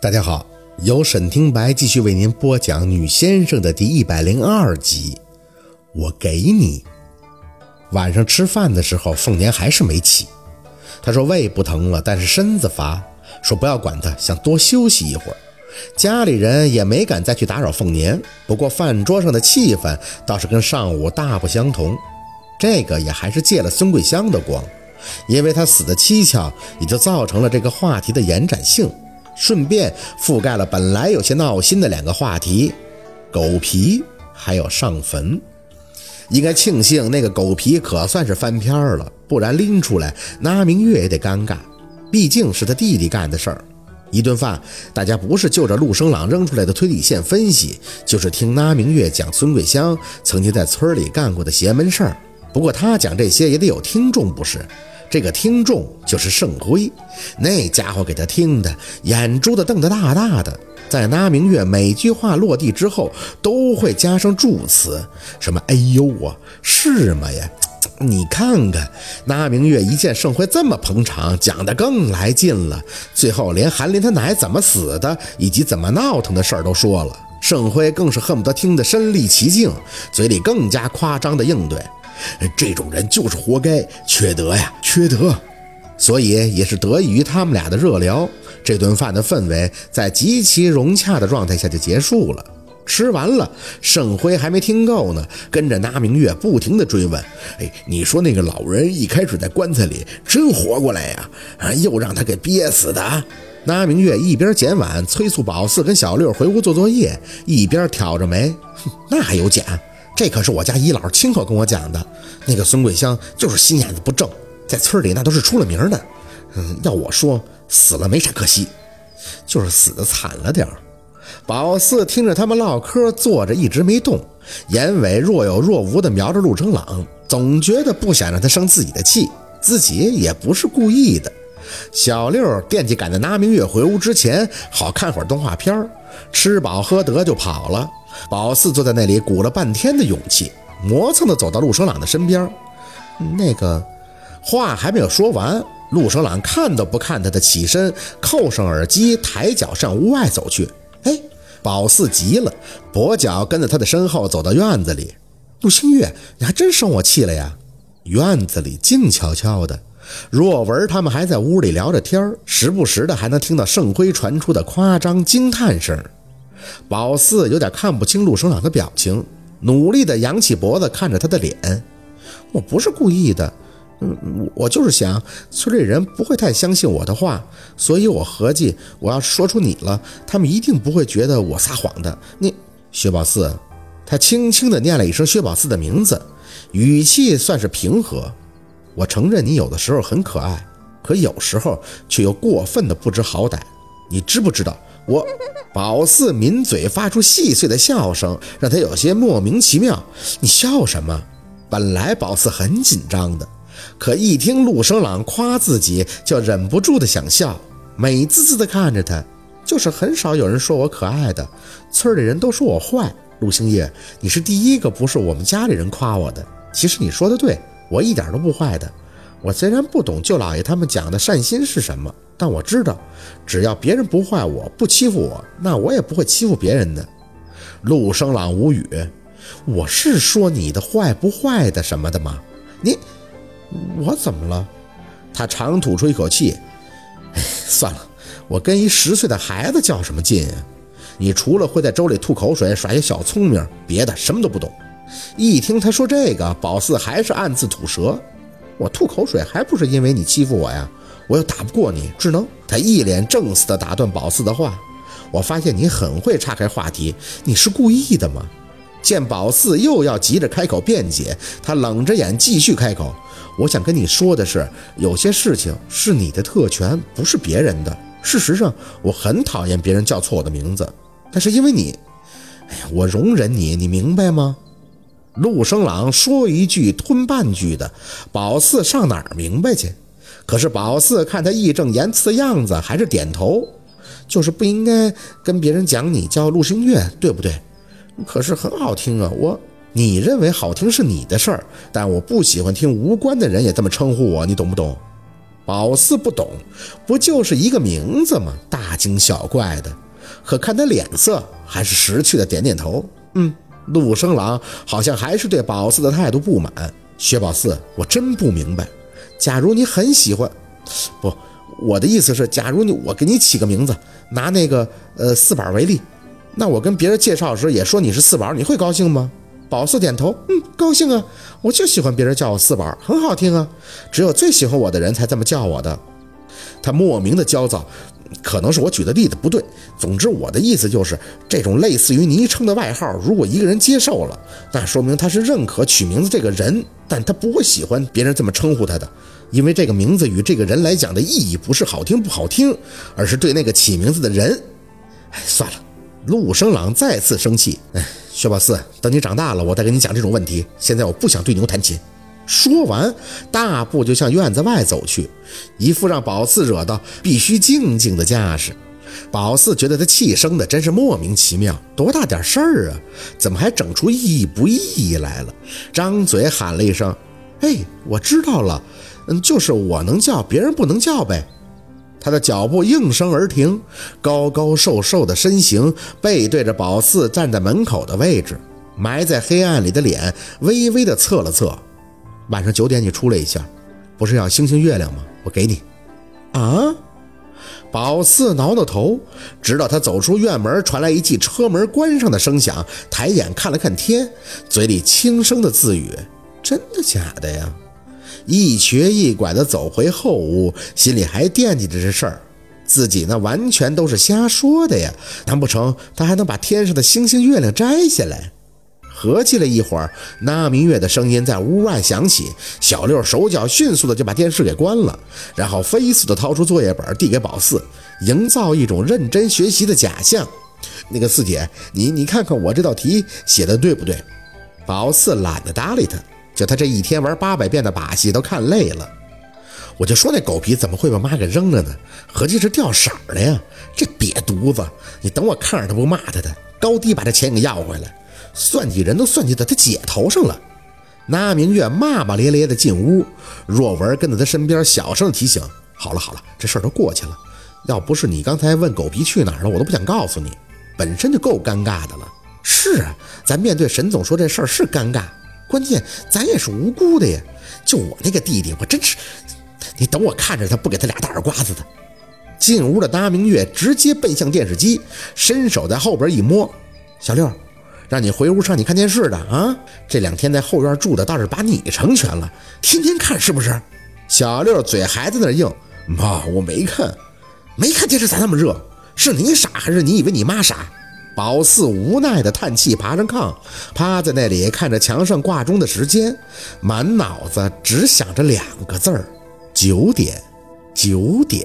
大家好，由沈听白继续为您播讲《女先生》的第一百零二集。我给你。晚上吃饭的时候，凤年还是没起。他说胃不疼了，但是身子乏，说不要管他，想多休息一会儿。家里人也没敢再去打扰凤年。不过饭桌上的气氛倒是跟上午大不相同。这个也还是借了孙桂香的光，因为他死的蹊跷，也就造成了这个话题的延展性。顺便覆盖了本来有些闹心的两个话题：狗皮还有上坟。应该庆幸那个狗皮可算是翻篇儿了，不然拎出来，那明月也得尴尬。毕竟是他弟弟干的事儿。一顿饭，大家不是就着陆生朗扔出来的推理线分析，就是听那明月讲孙桂香曾经在村里干过的邪门事儿。不过他讲这些也得有听众，不是？这个听众就是盛辉，那家伙给他听的眼珠子瞪得大大的，在那明月每句话落地之后都会加上助词，什么“哎呦啊，是吗呀？” 你看看，那明月一见盛辉这么捧场，讲的更来劲了，最后连韩林他奶怎么死的，以及怎么闹腾的事儿都说了，盛辉更是恨不得听得身临其境，嘴里更加夸张的应对。这种人就是活该，缺德呀，缺德！所以也是得益于他们俩的热聊，这顿饭的氛围在极其融洽的状态下就结束了。吃完了，盛辉还没听够呢，跟着那明月不停地追问：“哎，你说那个老人一开始在棺材里真活过来呀？啊，又让他给憋死的？”那明月一边捡碗催促宝四跟小六回屋做作业，一边挑着眉：“哼，那还有假？”这可是我家姨姥亲口跟我讲的，那个孙桂香就是心眼子不正，在村里那都是出了名的。嗯，要我说，死了没啥可惜，就是死的惨了点儿。宝四听着他们唠嗑，坐着一直没动，眼尾若有若无地瞄着陆成朗，总觉得不想让他生自己的气，自己也不是故意的。小六惦记赶在拿明月回屋之前，好看会儿动画片儿吃饱喝得就跑了。宝四坐在那里，鼓了半天的勇气，磨蹭的走到陆生朗的身边。那个话还没有说完，陆生朗看都不看他的，起身扣上耳机，抬脚向屋外走去。哎，宝四急了，跛脚跟在他的身后走到院子里。陆星月，你还真生我气了呀！院子里静悄悄的，若文他们还在屋里聊着天时不时的还能听到盛辉传出的夸张惊叹声。宝四有点看不清陆生朗的表情，努力的扬起脖子看着他的脸。我不是故意的，嗯，我就是想村里人不会太相信我的话，所以我合计我要说出你了，他们一定不会觉得我撒谎的。你薛宝四，他轻轻地念了一声薛宝四的名字，语气算是平和。我承认你有的时候很可爱，可有时候却又过分的不知好歹。你知不知道？我宝四抿嘴发出细碎的笑声，让他有些莫名其妙。你笑什么？本来宝四很紧张的，可一听陆生朗夸自己，就忍不住的想笑，美滋滋的看着他。就是很少有人说我可爱的，村里人都说我坏。陆星夜，你是第一个不是我们家里人夸我的。其实你说的对，我一点都不坏的。我虽然不懂舅老爷他们讲的善心是什么，但我知道，只要别人不坏我，不欺负我，那我也不会欺负别人的。陆生朗无语，我是说你的坏不坏的什么的吗？你，我怎么了？他长吐出一口气，哎，算了，我跟一十岁的孩子较什么劲啊？你除了会在粥里吐口水耍些小聪明，别的什么都不懂。一听他说这个，宝四还是暗自吐舌。我吐口水还不是因为你欺负我呀？我又打不过你，只能……他一脸正似的打断宝四的话。我发现你很会岔开话题，你是故意的吗？见宝四又要急着开口辩解，他冷着眼继续开口：“我想跟你说的是，有些事情是你的特权，不是别人的。事实上，我很讨厌别人叫错我的名字，但是因为你，哎呀，我容忍你，你明白吗？”陆生朗说一句吞半句的，宝四上哪儿明白去？可是宝四看他义正言辞的样子，还是点头，就是不应该跟别人讲你叫陆星月，对不对？可是很好听啊，我你认为好听是你的事儿，但我不喜欢听无关的人也这么称呼我，你懂不懂？宝四不懂，不就是一个名字吗？大惊小怪的。可看他脸色，还是识趣的点点头。嗯，陆生郎好像还是对宝四的态度不满。薛宝四，我真不明白，假如你很喜欢，不，我的意思是，假如你我给你起个名字，拿那个呃四宝为例，那我跟别人介绍时也说你是四宝，你会高兴吗？宝四点头，嗯，高兴啊，我就喜欢别人叫我四宝，很好听啊，只有最喜欢我的人才这么叫我的。他莫名的焦躁，可能是我举的例子不对。总之，我的意思就是，这种类似于昵称的外号，如果一个人接受了，那说明他是认可取名字这个人，但他不会喜欢别人这么称呼他的，因为这个名字与这个人来讲的意义不是好听不好听，而是对那个起名字的人。哎，算了，陆生朗再次生气。哎。薛宝四，等你长大了，我再跟你讲这种问题。现在我不想对牛弹琴。说完，大步就向院子外走去，一副让宝四惹到必须静静的架势。宝四觉得他气生的真是莫名其妙，多大点事儿啊，怎么还整出意义不意义来了？张嘴喊了一声：“哎，我知道了，嗯，就是我能叫，别人不能叫呗。”他的脚步应声而停，高高瘦瘦的身形背对着宝四站在门口的位置，埋在黑暗里的脸微微的侧了侧。晚上九点你出来一下，不是要星星月亮吗？我给你。啊！宝四挠挠头，直到他走出院门，传来一记车门关上的声响，抬眼看了看天，嘴里轻声的自语：“真的假的呀？”一瘸一拐的走回后屋，心里还惦记着这事儿。自己那完全都是瞎说的呀！难不成他还能把天上的星星月亮摘下来？合计了一会儿，那明月的声音在屋外响起。小六手脚迅速的就把电视给关了，然后飞速的掏出作业本递给宝四，营造一种认真学习的假象。那个四姐，你你看看我这道题写的对不对？宝四懒得搭理他。就他这一天玩八百遍的把戏都看累了，我就说那狗皮怎么会把妈给扔了呢？合计是掉色了呀！这瘪犊子，你等我看着他不骂他的，高低把这钱给要回来。算计人都算计到他姐头上了。那明月骂骂咧咧的进屋，若文跟在他身边小声提醒：“好了好了，这事儿都过去了。要不是你刚才问狗皮去哪儿了，我都不想告诉你。本身就够尴尬的了。是啊，咱面对沈总说这事儿是尴尬。”关键咱也是无辜的呀！就我那个弟弟，我真是……你等我看着他不给他俩大耳刮子的。进屋的那明月直接奔向电视机，伸手在后边一摸：“小六，让你回屋上你看电视的啊！这两天在后院住的倒是把你成全了，天天看是不是？”小六嘴还在那硬：“妈，我没看，没看电视咋那么热？是你傻还是你以为你妈傻？”宝四无奈的叹气，爬上炕，趴在那里看着墙上挂钟的时间，满脑子只想着两个字儿：九点，九点。